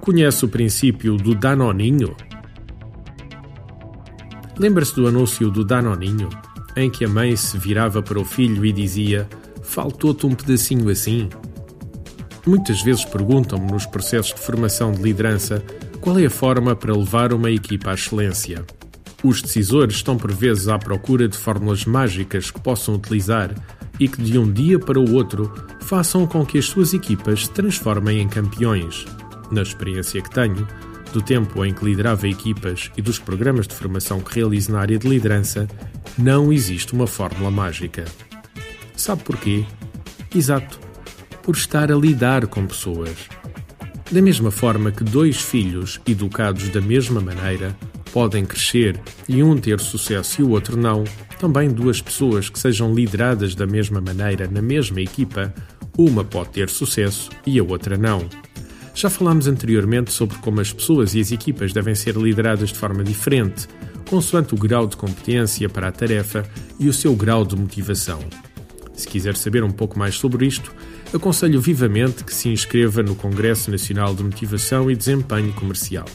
Conhece o princípio do Danoninho? Lembra-se do anúncio do Danoninho, em que a mãe se virava para o filho e dizia: Faltou-te um pedacinho assim? Muitas vezes perguntam-me nos processos de formação de liderança qual é a forma para levar uma equipa à excelência. Os decisores estão por vezes à procura de fórmulas mágicas que possam utilizar e que de um dia para o outro façam com que as suas equipas se transformem em campeões. Na experiência que tenho, do tempo em que liderava equipas e dos programas de formação que realizo na área de liderança, não existe uma fórmula mágica. Sabe porquê? Exato, por estar a lidar com pessoas. Da mesma forma que dois filhos educados da mesma maneira podem crescer e um ter sucesso e o outro não, também duas pessoas que sejam lideradas da mesma maneira na mesma equipa, uma pode ter sucesso e a outra não. Já falámos anteriormente sobre como as pessoas e as equipas devem ser lideradas de forma diferente, consoante o grau de competência para a tarefa e o seu grau de motivação. Se quiser saber um pouco mais sobre isto, aconselho vivamente que se inscreva no Congresso Nacional de Motivação e Desempenho Comercial.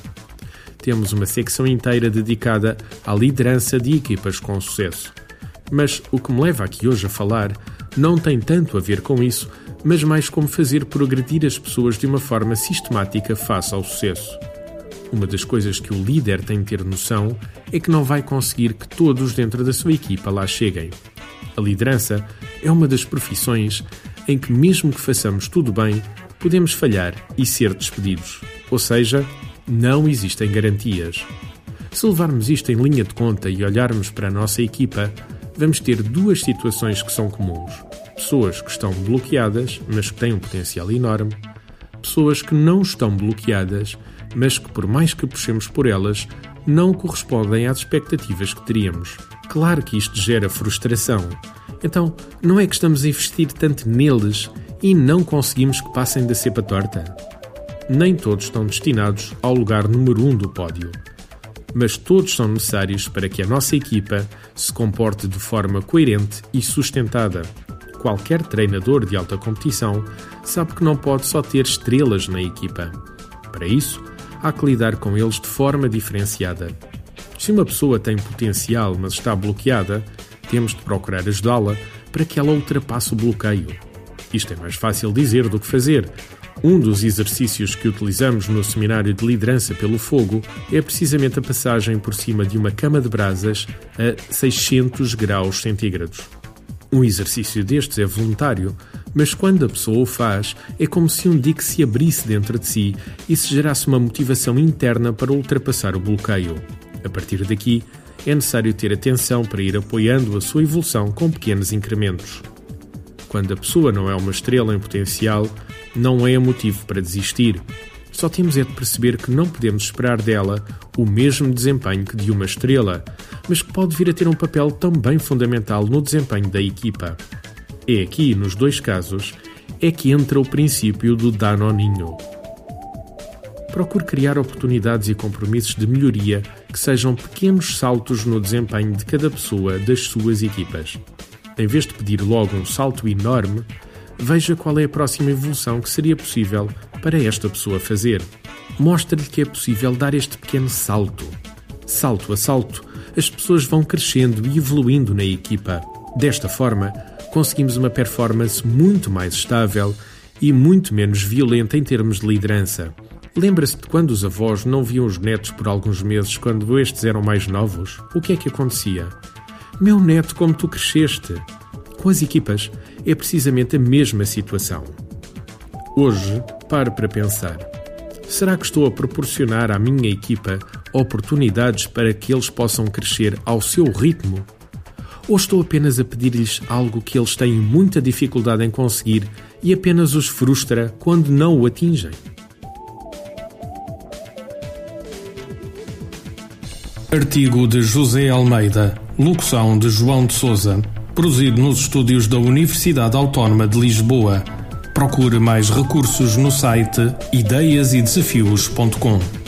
Temos uma secção inteira dedicada à liderança de equipas com sucesso. Mas o que me leva aqui hoje a falar não tem tanto a ver com isso, mas mais como fazer progredir as pessoas de uma forma sistemática face ao sucesso. Uma das coisas que o líder tem de ter noção é que não vai conseguir que todos dentro da sua equipa lá cheguem. A liderança é uma das profissões em que, mesmo que façamos tudo bem, podemos falhar e ser despedidos. Ou seja, não existem garantias. Se levarmos isto em linha de conta e olharmos para a nossa equipa, vamos ter duas situações que são comuns pessoas que estão bloqueadas, mas que têm um potencial enorme, pessoas que não estão bloqueadas, mas que, por mais que puxemos por elas, não correspondem às expectativas que teríamos. Claro que isto gera frustração. Então, não é que estamos a investir tanto neles e não conseguimos que passem da cepa torta? Nem todos estão destinados ao lugar número um do pódio. Mas todos são necessários para que a nossa equipa se comporte de forma coerente e sustentada qualquer treinador de alta competição sabe que não pode só ter estrelas na equipa. Para isso, há que lidar com eles de forma diferenciada. Se uma pessoa tem potencial, mas está bloqueada, temos de procurar ajudá-la para que ela ultrapasse o bloqueio. Isto é mais fácil dizer do que fazer. Um dos exercícios que utilizamos no seminário de liderança pelo fogo é precisamente a passagem por cima de uma cama de brasas a 600 graus centígrados. Um exercício destes é voluntário, mas quando a pessoa o faz, é como se um dique se abrisse dentro de si e se gerasse uma motivação interna para ultrapassar o bloqueio. A partir daqui, é necessário ter atenção para ir apoiando a sua evolução com pequenos incrementos. Quando a pessoa não é uma estrela em potencial, não é motivo para desistir. Só temos é de perceber que não podemos esperar dela o mesmo desempenho que de uma estrela, mas que pode vir a ter um papel também fundamental no desempenho da equipa. É aqui, nos dois casos, é que entra o princípio do danoninho. Procure criar oportunidades e compromissos de melhoria que sejam pequenos saltos no desempenho de cada pessoa das suas equipas. Em vez de pedir logo um salto enorme, veja qual é a próxima evolução que seria possível para esta pessoa fazer. Mostre-lhe que é possível dar este pequeno salto. Salto a salto, as pessoas vão crescendo e evoluindo na equipa. Desta forma, conseguimos uma performance muito mais estável e muito menos violenta em termos de liderança. Lembra-se de quando os avós não viam os netos por alguns meses quando estes eram mais novos? O que é que acontecia? Meu neto, como tu cresceste! Com as equipas, é precisamente a mesma situação. Hoje, pare para pensar. Será que estou a proporcionar à minha equipa oportunidades para que eles possam crescer ao seu ritmo? Ou estou apenas a pedir-lhes algo que eles têm muita dificuldade em conseguir e apenas os frustra quando não o atingem? Artigo de José Almeida, locução de João de Souza, produzido nos estúdios da Universidade Autónoma de Lisboa Procure mais recursos no site ideiasedesafios.com.